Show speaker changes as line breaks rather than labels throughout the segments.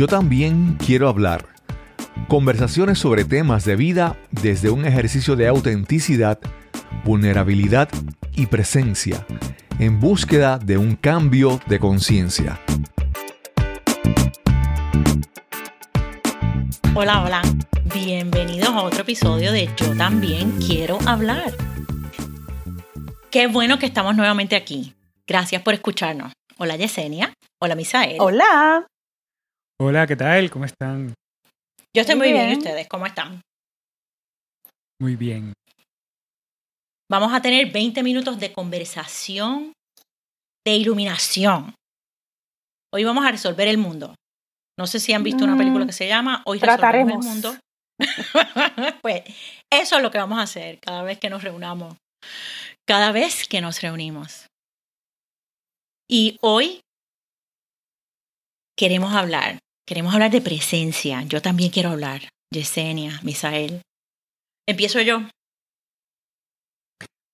Yo también quiero hablar. Conversaciones sobre temas de vida desde un ejercicio de autenticidad, vulnerabilidad y presencia, en búsqueda de un cambio de conciencia.
Hola, hola. Bienvenidos a otro episodio de Yo también quiero hablar. Qué bueno que estamos nuevamente aquí. Gracias por escucharnos. Hola Yesenia. Hola Misael.
Hola.
Hola, ¿qué tal? ¿Cómo están?
Yo estoy muy bien. ¿Y ustedes cómo están?
Muy bien.
Vamos a tener 20 minutos de conversación, de iluminación. Hoy vamos a resolver el mundo. No sé si han visto una película que se llama Hoy resolvemos el mundo. pues eso es lo que vamos a hacer cada vez que nos reunamos. Cada vez que nos reunimos. Y hoy queremos hablar Queremos hablar de presencia. Yo también quiero hablar. Yesenia, Misael. Empiezo yo.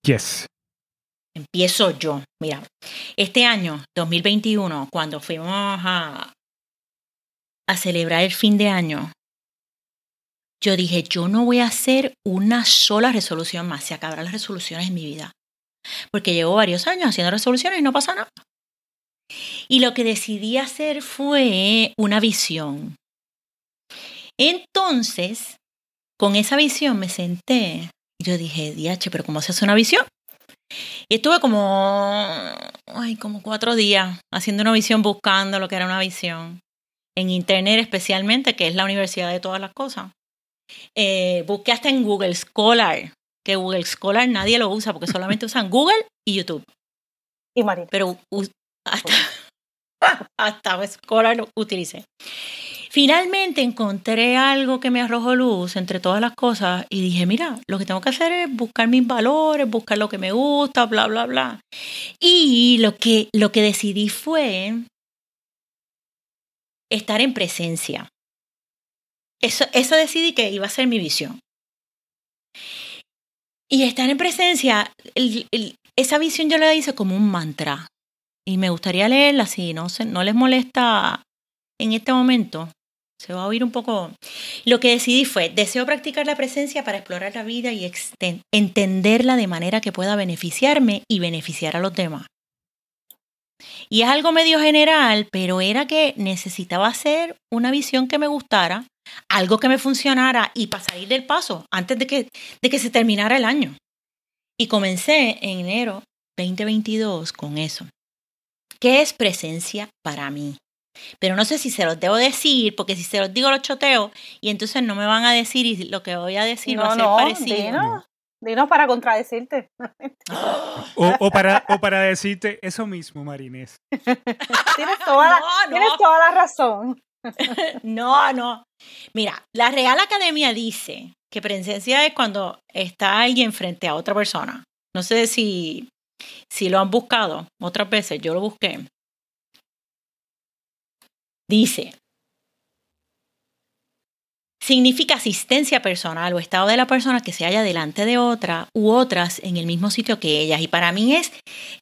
Yes.
Empiezo yo. Mira, este año, 2021, cuando fuimos a, a celebrar el fin de año, yo dije, yo no voy a hacer una sola resolución más. Se acabarán las resoluciones en mi vida. Porque llevo varios años haciendo resoluciones y no pasa nada. Y lo que decidí hacer fue una visión. Entonces, con esa visión me senté y yo dije, diache, pero ¿cómo se hace una visión? Y estuve como, ay, como cuatro días haciendo una visión, buscando lo que era una visión. En Internet especialmente, que es la universidad de todas las cosas. Eh, busqué hasta en Google Scholar, que Google Scholar nadie lo usa porque solamente usan Google y YouTube.
Y María.
Pero hasta, hasta escuela lo utilicé. Finalmente encontré algo que me arrojó luz entre todas las cosas y dije, mira, lo que tengo que hacer es buscar mis valores, buscar lo que me gusta, bla, bla, bla. Y lo que, lo que decidí fue estar en presencia. Eso, eso decidí que iba a ser mi visión. Y estar en presencia, esa visión yo la hice como un mantra y me gustaría leerla si no, se, no les molesta en este momento. Se va a oír un poco. Lo que decidí fue, deseo practicar la presencia para explorar la vida y entenderla de manera que pueda beneficiarme y beneficiar a los demás. Y es algo medio general, pero era que necesitaba hacer una visión que me gustara, algo que me funcionara y para salir del paso antes de que, de que se terminara el año. Y comencé en enero 2022 con eso. ¿Qué es presencia para mí? Pero no sé si se los debo decir, porque si se los digo los choteo y entonces no me van a decir y lo que voy a decir va a ser parecido.
Dinos, para contradecirte.
o, para, o para decirte eso mismo, Marinés.
tienes, toda la, tienes toda la razón.
no, no. Mira, la Real Academia dice que presencia es cuando está alguien frente a otra persona. No sé si si lo han buscado otras veces, yo lo busqué. Dice, significa asistencia personal o estado de la persona que se halla delante de otra u otras en el mismo sitio que ellas. Y para mí es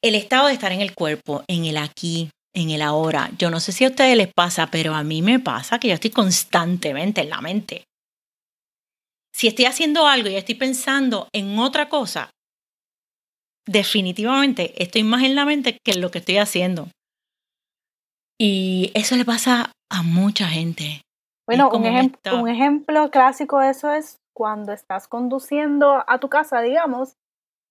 el estado de estar en el cuerpo, en el aquí, en el ahora. Yo no sé si a ustedes les pasa, pero a mí me pasa que yo estoy constantemente en la mente. Si estoy haciendo algo y estoy pensando en otra cosa, definitivamente estoy más en la mente que en lo que estoy haciendo. Y eso le pasa a mucha gente.
Bueno, un, un ejemplo clásico de eso es cuando estás conduciendo a tu casa, digamos,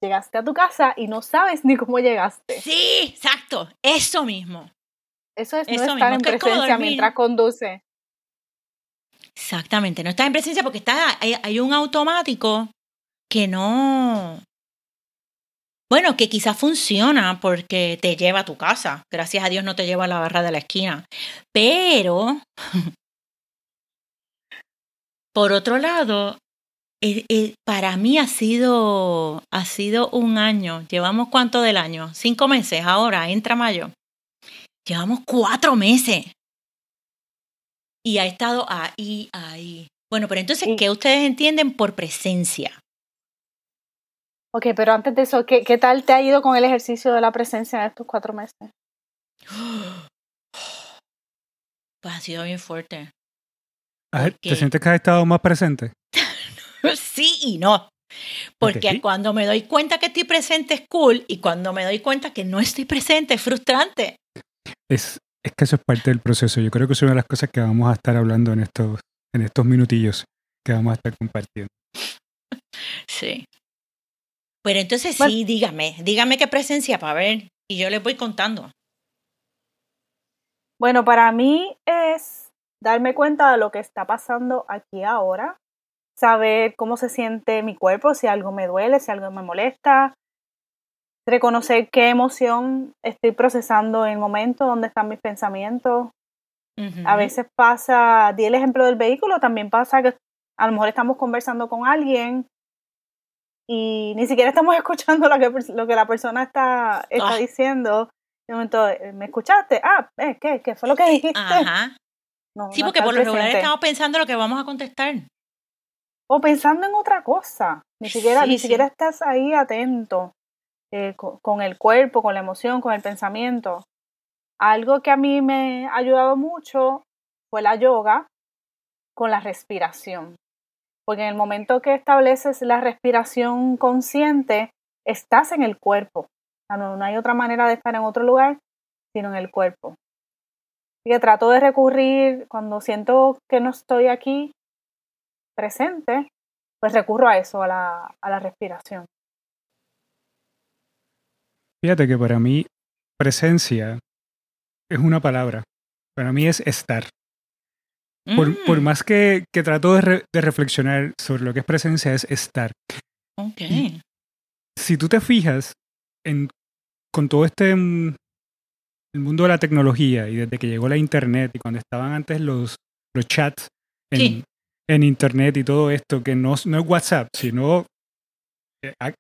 llegaste a tu casa y no sabes ni cómo llegaste.
Sí, exacto, eso mismo.
Eso es no estar en presencia mientras conduce.
Exactamente, no estás en presencia porque está, hay un automático que no, bueno, que quizás funciona porque te lleva a tu casa. Gracias a Dios no te lleva a la barra de la esquina. Pero, por otro lado, eh, eh, para mí ha sido, ha sido un año. ¿Llevamos cuánto del año? Cinco meses ahora, entra mayo. Llevamos cuatro meses. Y ha estado ahí, ahí. Bueno, pero entonces, ¿qué ustedes entienden por presencia?
Ok, pero antes de eso, ¿qué, ¿qué tal te ha ido con el ejercicio de la presencia en estos cuatro meses?
Pues ha sido bien fuerte.
¿Te sientes que has estado más presente?
sí y no. Porque cuando me doy cuenta que estoy presente es cool y cuando me doy cuenta que no estoy presente es frustrante.
Es, es que eso es parte del proceso. Yo creo que es una de las cosas que vamos a estar hablando en estos, en estos minutillos que vamos a estar compartiendo.
Sí. Pero entonces sí, dígame, dígame qué presencia para ver y yo les voy contando.
Bueno, para mí es darme cuenta de lo que está pasando aquí ahora, saber cómo se siente mi cuerpo, si algo me duele, si algo me molesta, reconocer qué emoción estoy procesando en el momento, dónde están mis pensamientos. A veces pasa, di el ejemplo del vehículo, también pasa que a lo mejor estamos conversando con alguien y ni siquiera estamos escuchando lo que, lo que la persona está, está diciendo. De momento, eh, ¿me escuchaste? Ah, eh, ¿qué? ¿Qué fue lo que dijiste? Ajá.
sí, porque por lo regular estamos pensando lo que vamos a contestar.
O pensando en otra cosa. Ni siquiera, ni siquiera estás ahí atento eh, con, el cuerpo, con la emoción, con el pensamiento. Algo que a mí me ha ayudado mucho fue la yoga con la respiración. Porque en el momento que estableces la respiración consciente, estás en el cuerpo. no, hay otra manera de estar en otro lugar sino en el cuerpo. Así que trato de recurrir cuando siento que no estoy aquí presente, pues recurro a eso, a la, a la respiración.
Fíjate que para mí presencia es una palabra. Para mí es estar. Por, mm. más que, que trato de, reflexionar sobre lo que es presencia, es estar.
Ok.
si tú te fijas en, con todo este mm, el mundo de la tecnología y desde que llegó la internet y cuando estaban antes los, los chats en, en internet y todo esto, que no, no es WhatsApp, sino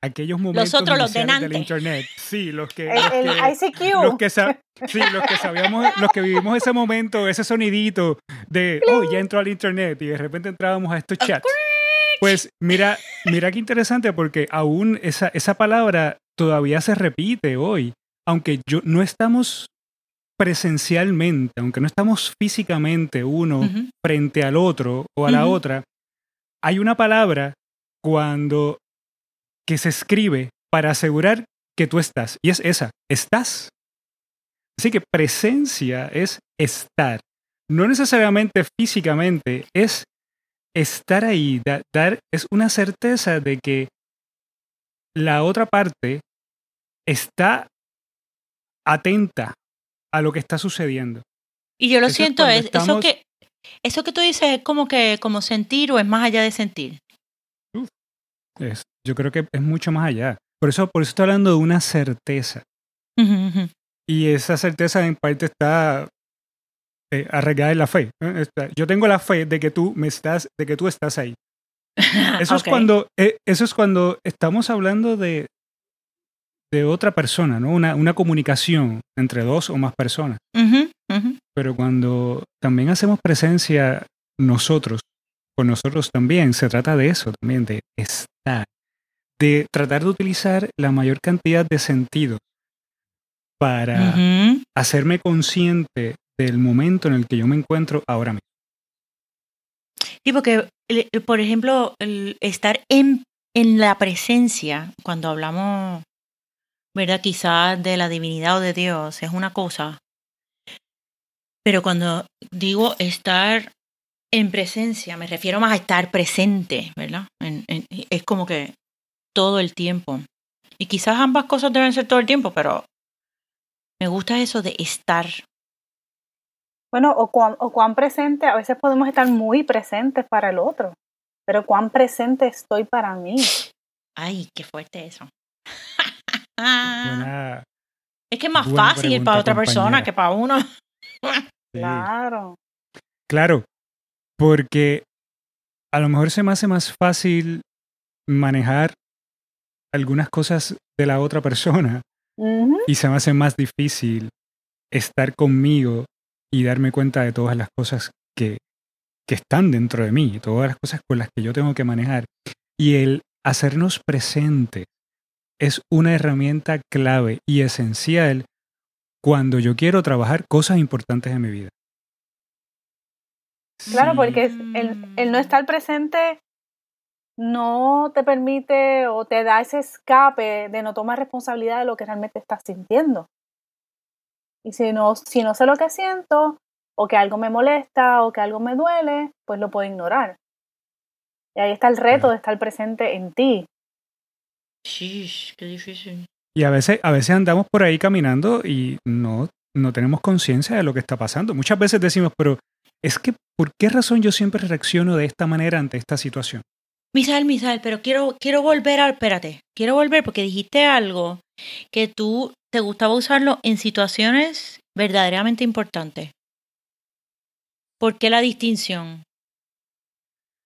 aquellos momentos
los otros, los de
del internet. Sí, los que,
el,
los
que, ICQ.
Los que, sí, los que sabíamos, los que vivimos ese momento, ese sonidito de, oh, ya entró al internet y de repente entrábamos a estos chats. Pues mira, mira qué interesante porque aún esa, esa palabra todavía se repite hoy, aunque yo, no estamos presencialmente, aunque no estamos físicamente uno frente al otro o a la otra, hay una palabra cuando que se escribe para asegurar que tú estás. Y es esa, estás. Así que presencia es estar. No necesariamente físicamente, es estar ahí, dar, es una certeza de que la otra parte está atenta a lo que está sucediendo.
Y yo lo siento, es, eso que eso que tú dices es como que como sentir o es más allá de sentir.
es, yo creo que es mucho más allá. Por eso, por eso estoy hablando de una certeza. Y esa certeza en parte está eh, arraigada en la fe. Yo tengo la fe de que tú me estás, de que tú estás ahí. Eso es cuando, eh, eso es cuando estamos hablando de, de otra persona, ¿no? Una, una comunicación entre dos o más personas. Pero cuando también hacemos presencia nosotros, con nosotros también, se trata de eso también, de estar de tratar de utilizar la mayor cantidad de sentidos para hacerme consciente del momento en el que yo me encuentro ahora mismo.
Sí, porque, por ejemplo, el estar en, en la presencia, cuando hablamos, ¿verdad? Quizás de la divinidad o de Dios, es una cosa. Pero cuando digo estar en presencia, me refiero más a estar presente, ¿verdad? es como que todo el tiempo. Y quizás ambas cosas deben ser todo el tiempo, pero me gusta eso de estar.
Bueno, o cuán, o cuán presente, a veces podemos estar muy presentes para el otro, pero cuán presente estoy para mí.
Ay, qué fuerte eso. es que es más fácil para otra persona que para uno.
Claro.
Claro, porque a lo mejor se me hace más fácil manejar algunas cosas de la otra persona y se me hace más difícil estar conmigo y darme cuenta de todas las cosas que, que están dentro de mí, todas las cosas con las que yo tengo que manejar. Y el hacernos presentes es una herramienta clave y esencial cuando yo quiero trabajar cosas importantes en mi vida.
Claro, porque el, el no estar presente no te permite o te da ese escape de no tomar responsabilidad de lo que realmente estás sintiendo. Y si no, si no sé lo que siento, o que algo me molesta, o que algo me duele, pues lo puedo ignorar. Y ahí está el reto de estar presente en ti.
Sí, qué difícil.
Y a veces, a veces andamos por ahí caminando y no, no tenemos conciencia de lo que está pasando. Muchas veces decimos, pero es que, ¿por qué razón yo siempre reacciono de esta manera ante esta situación?
Misael, Misael, pero quiero, quiero volver a, espérate, quiero volver porque dijiste algo que tú te gustaba usarlo en situaciones verdaderamente importantes. ¿Por qué la distinción?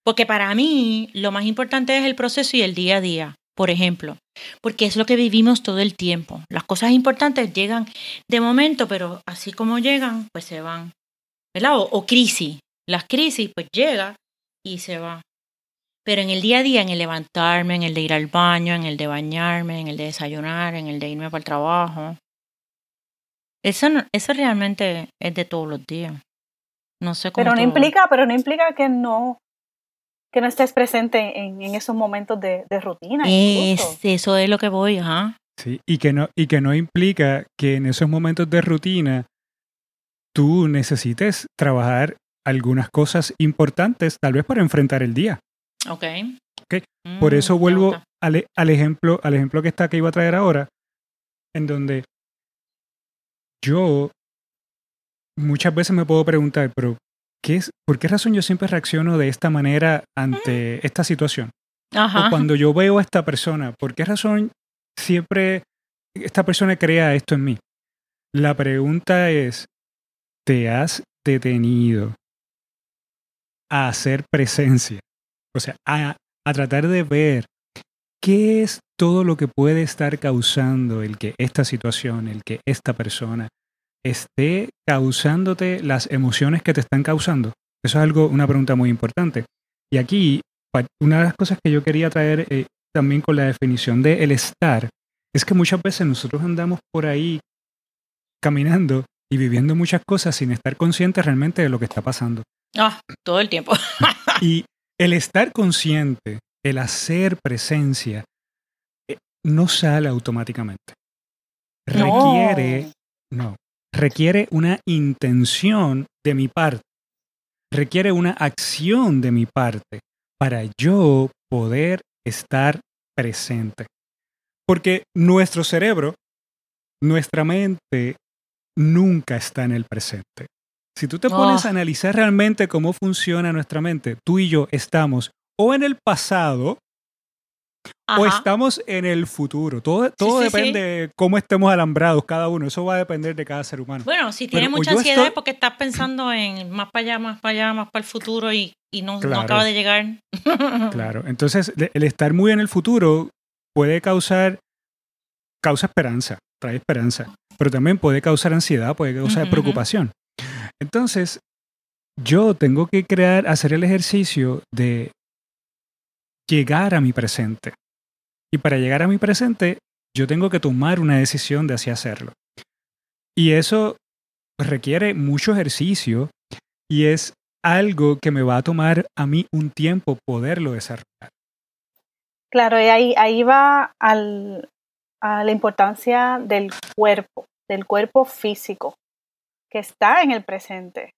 Porque para mí lo más importante es el proceso y el día a día, por ejemplo, porque es lo que vivimos todo el tiempo. Las cosas importantes llegan de momento, pero así como llegan, pues se van. ¿Verdad? O, o crisis. Las crisis, pues llega y se va. Pero en el día a día, en el levantarme, en el de ir al baño, en el de bañarme, en el de desayunar, en el de irme para el trabajo, eso, eso realmente es de todos los días. No sé cómo.
Pero no implica, pero no implica que no, que no estés presente en, en esos momentos de, de rutina.
Es, eso es lo que voy, ajá.
Sí, y que, no, y que no implica que en esos momentos de rutina tú necesites trabajar algunas cosas importantes, tal vez para enfrentar el día.
Ok.
okay. Por eso mm, vuelvo al, al, ejemplo, al ejemplo que está que iba a traer ahora, en donde yo muchas veces me puedo preguntar, pero ¿qué es, ¿por qué razón yo siempre reacciono de esta manera ante esta situación?
Ajá.
O cuando yo veo a esta persona, ¿por qué razón siempre esta persona crea esto en mí? La pregunta es, ¿te has detenido a hacer presencia? O sea, a, tratar de ver qué es todo lo que puede estar causando el que esta situación, el que esta persona esté causándote las emociones que te están causando. Eso es algo, una pregunta muy importante. Y aquí, una de las cosas que yo quería traer eh, también con la definición de el estar, es que muchas veces nosotros andamos por ahí caminando y viviendo muchas cosas sin estar conscientes realmente de lo que está pasando.
Ah, todo el tiempo.
y el estar consciente, el hacer presencia, eh, no sale automáticamente. Requiere, no. requiere una intención de mi parte, requiere una acción de mi parte para yo poder estar presente. Porque nuestro cerebro, nuestra mente, nunca está en el presente. Si tú te pones a oh. analizar realmente cómo funciona nuestra mente, tú y yo estamos o en el pasado o estamos en el futuro. Todo, todo depende de cómo estemos alambrados cada uno. Eso va a depender de cada ser humano.
Bueno, si tienes mucha ansiedad es porque estás pensando en más para allá, más para allá, más para el futuro y, y no, no acaba de llegar.
claro, entonces el estar muy en el futuro puede causar, causa esperanza, trae esperanza, pero también puede causar ansiedad, puede causar preocupación. Entonces, yo tengo que crear, hacer el ejercicio de llegar a mi presente. Y para llegar a mi presente, yo tengo que tomar una decisión de así hacerlo. Y eso requiere mucho ejercicio y es algo que me va a tomar a mí un tiempo poderlo desarrollar.
Claro, y ahí, ahí va al, a la importancia del cuerpo, del cuerpo físico que está en el presente.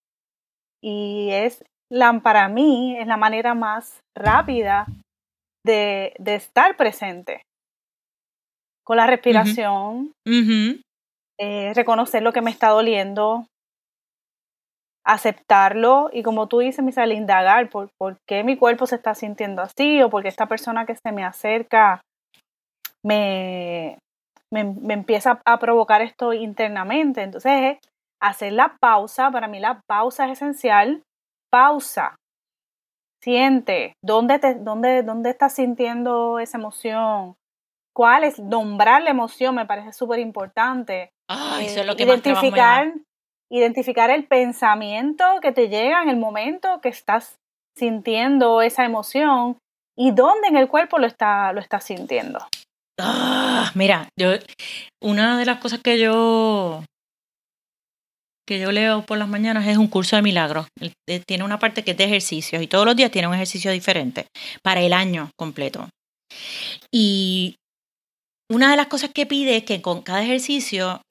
Y es la, para mí, es la manera más rápida de, de estar presente. Con la respiración, eh, reconocer lo que me está doliendo, aceptarlo y como tú dices, Misael, indagar por, por qué mi cuerpo se está sintiendo así o porque esta persona que se me acerca me, me, me empieza a provocar esto internamente. Entonces hacer la pausa, para mí la pausa es esencial. Pausa. Siente, ¿dónde, te, dónde, dónde estás sintiendo esa emoción? ¿Cuál es? Nombrar la emoción me parece súper importante.
Ah, eso es lo que
identificar, identificar el pensamiento que te llega en el momento que estás sintiendo esa emoción y dónde en el cuerpo lo está, lo estás sintiendo.
Ah, mira, yo, una de las cosas que yo que yo leo por las mañanas es un curso de milagros. Eh, tiene una parte que es de ejercicios y todos los días tiene un ejercicio diferente para el año completo. Y una de las cosas que pide es que con cada ejercicio,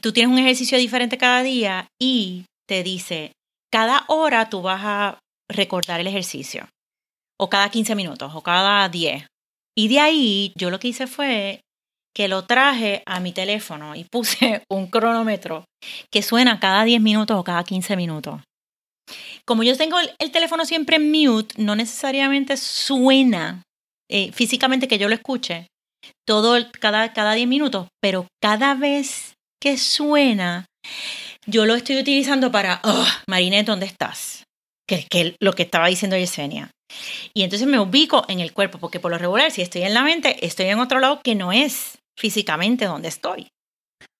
tú tienes un ejercicio diferente cada día y te dice, cada hora tú vas a recordar el ejercicio, o cada 15 minutos, o cada 10. Y de ahí yo lo que hice fue que lo traje a mi teléfono y puse un cronómetro que suena cada 10 minutos o cada 15 minutos. Como yo tengo el, teléfono siempre en mute, no necesariamente suena eh, físicamente que yo lo escuche todo cada, cada 10 minutos, pero cada vez que suena, yo lo estoy utilizando para, oh, Marinette, ¿dónde estás? Que es lo que estaba diciendo Yesenia. Y entonces me ubico en el cuerpo, porque por lo regular, si estoy en la mente, estoy en otro lado que no es físicamente donde estoy.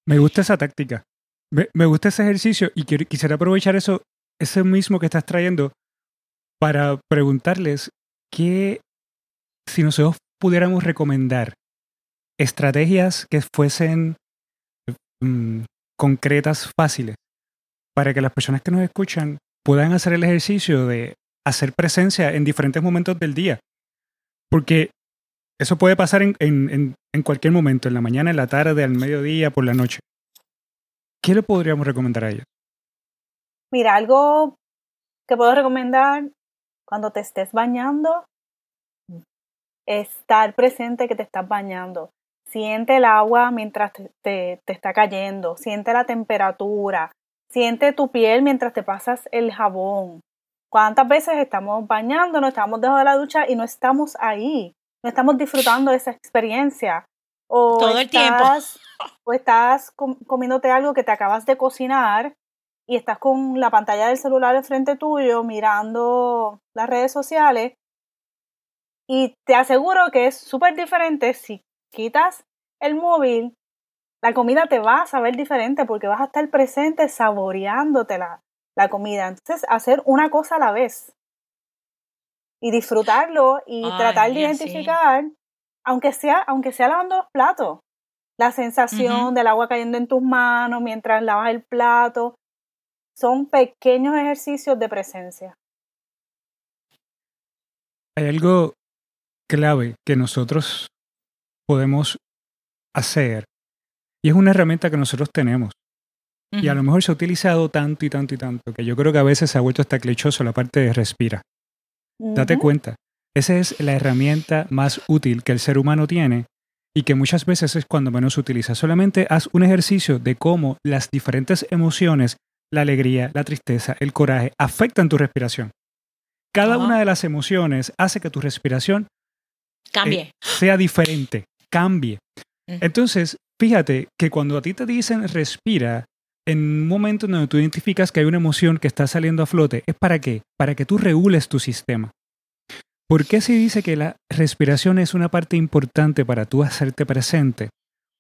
Me gusta esa táctica. Me, gusta ese ejercicio y quisiera aprovechar eso, ese mismo que estás trayendo, para preguntarles qué, si nosotros pudiéramos recomendar estrategias que fuesen mm, concretas, fáciles, para que las personas que nos escuchan puedan hacer el ejercicio de hacer presencia en diferentes momentos del día. Porque eso puede pasar en, cualquier momento, en la mañana, en la tarde, al mediodía, por la noche. ¿Qué le podríamos recomendar a ellos?
Mira, algo que puedo recomendar cuando te estés bañando, estar presente que te estás bañando. Siente el agua mientras te, te, está cayendo, siente la temperatura, siente tu piel mientras te pasas el jabón. ¿Cuántas veces estamos bañándonos, estamos debajo de la ducha y no estamos ahí? No estamos disfrutando de esa experiencia. O
Todo el tiempo.
O estás comiéndote algo que te acabas de cocinar y estás con la pantalla del celular enfrente tuyo mirando las redes sociales. Y te aseguro que es súper diferente si quitas el móvil, la comida te va a saber diferente porque vas a estar presente saboreándote la, la comida. Entonces, hacer una cosa a la vez y disfrutarlo y tratar de identificar, aunque sea, aunque sea lavando los platos, la sensación del agua cayendo en tus manos mientras lavas el plato, son pequeños ejercicios de presencia.
Hay algo clave que nosotros podemos hacer y es una herramienta que nosotros tenemos y a lo mejor se ha utilizado tanto y tanto y tanto que yo creo que a veces se ha vuelto hasta clichoso la parte de respira. Date cuenta, esa es la herramienta más útil que el ser humano tiene y que muchas veces es cuando menos se utiliza. Solamente haz un ejercicio de cómo las diferentes emociones, la alegría, la tristeza, el coraje, afectan tu respiración. Cada una de las emociones hace que tu respiración
cambie. Eh,
sea diferente, cambie. Entonces, fíjate que cuando a ti te dicen respira, en un momento en donde tú identificas que hay una emoción que está saliendo a flote, ¿es para qué? Para que tú regules tu sistema. ¿Por qué se dice que la respiración es una parte importante para tú hacerte presente?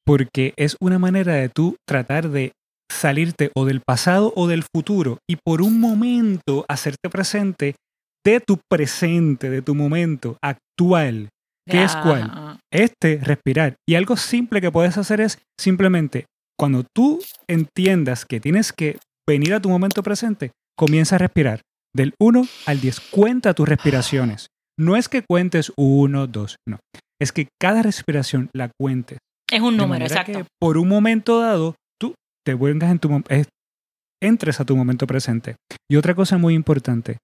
Porque es una manera de tú tratar de salirte o del pasado o del futuro y por un momento hacerte presente de tu presente, de tu momento actual. ¿Qué es cuál? Este, respirar. Y algo simple que puedes hacer es simplemente cuando tú entiendas que tienes que venir a tu momento presente, comienza a respirar. Del 1 al 10, cuenta tus respiraciones. No es que cuentes 1, 2, no. Es que cada respiración la cuentes.
Es un número, exacto. Que
por un momento dado, tú te vengas en tu entres a tu momento presente. Y otra cosa muy importante,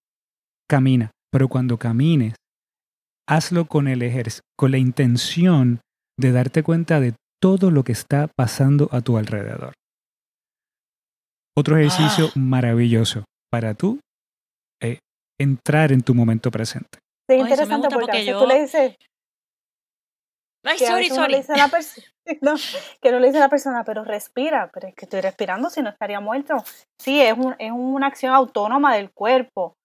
camina. Pero cuando camines, hazlo con el ejercicio, con la intención de darte cuenta de todo lo que está pasando a tu alrededor. Otro ejercicio ah. maravilloso para tú eh, entrar en tu momento presente.
Es interesante porque, yo... tú le dices...
Ay, sorry, sorry.
que no le dice a la persona, pero respira, pero es que estoy respirando si no estaría muerto. Sí, es, un, es una acción autónoma del cuerpo,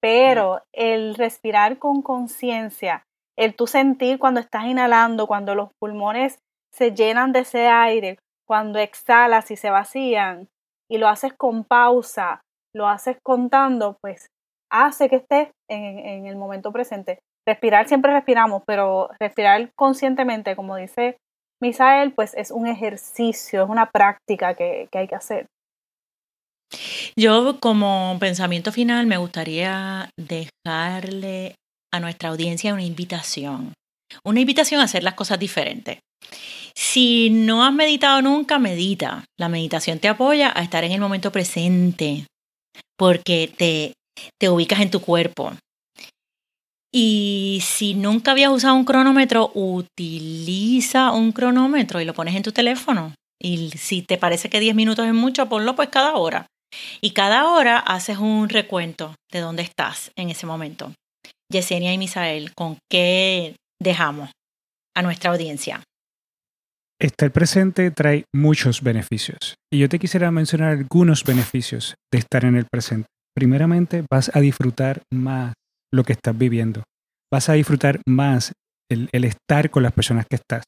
pero el respirar con conciencia, el tú sentir cuando estás inhalando, cuando los pulmones se llenan de ese aire, cuando exhalas y se vacían, y lo haces con pausa, lo haces contando, pues hace que estés en, el momento presente. Respirar siempre respiramos, pero respirar conscientemente, como dice Misael, pues es un ejercicio, es una práctica que, que hay que hacer.
Yo como pensamiento final me gustaría dejarle a nuestra audiencia una invitación. Una invitación a hacer las cosas diferentes. Si no has meditado nunca, medita. La meditación te apoya a estar en el momento presente porque te, te ubicas en tu cuerpo. Y si nunca habías usado un cronómetro, utiliza un cronómetro y lo pones en tu teléfono. Y si te parece que 10 minutos es mucho, ponlo pues cada hora. Y cada hora haces un recuento de dónde estás en ese momento. Yesenia y Misael, ¿con qué dejamos a nuestra audiencia?
Estar presente trae muchos beneficios. Y yo te quisiera mencionar algunos beneficios de estar en el presente. Primeramente, vas a disfrutar más lo que estás viviendo. Vas a disfrutar más el, el estar con las personas que estás.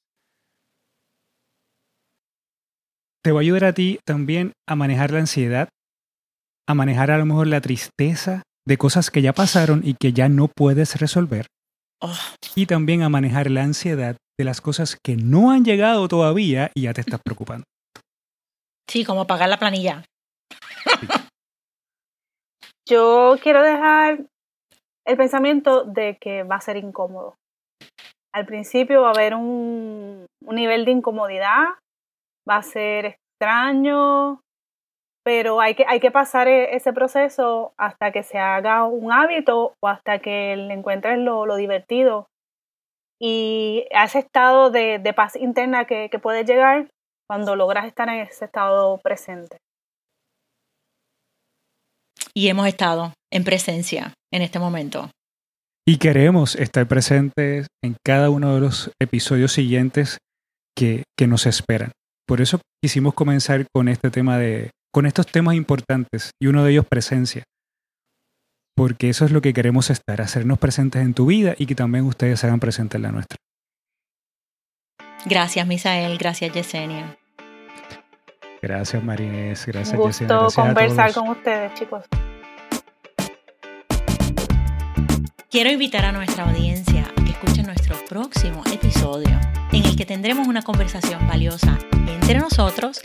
Te va a ayudar a ti también a manejar la ansiedad, a manejar a lo mejor la tristeza de cosas que ya pasaron y que ya no puedes resolver. Oh. Y también a manejar la ansiedad de las cosas que no han llegado todavía y ya te estás preocupando.
Sí, como pagar la planilla.
Yo quiero dejar el pensamiento de que va a ser incómodo. Al principio va a haber un, un nivel de incomodidad, va a ser extraño, pero hay que, hay que pasar e, ese proceso hasta que se haga un hábito o hasta que le encuentres lo, lo divertido. Y a ese estado de, de paz interna que, que puedes llegar cuando logras estar en ese estado presente.
Y hemos estado en presencia en este momento.
Y queremos estar presentes en cada uno de los episodios siguientes que, que nos esperan. Por eso quisimos comenzar con este tema de con estos temas importantes y uno de ellos presencia. Porque eso es lo que queremos estar, hacernos presentes en tu vida y que también ustedes se hagan presentes en la nuestra.
Gracias, Misael. Gracias, Yesenia.
Gracias, Marinés. Gracias,
Un gusto conversar con ustedes, chicos.
Quiero invitar a nuestra audiencia a que escuche nuestro próximo episodio, en el que tendremos una conversación valiosa entre nosotros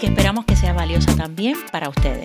que esperamos que sea valiosa también para ustedes.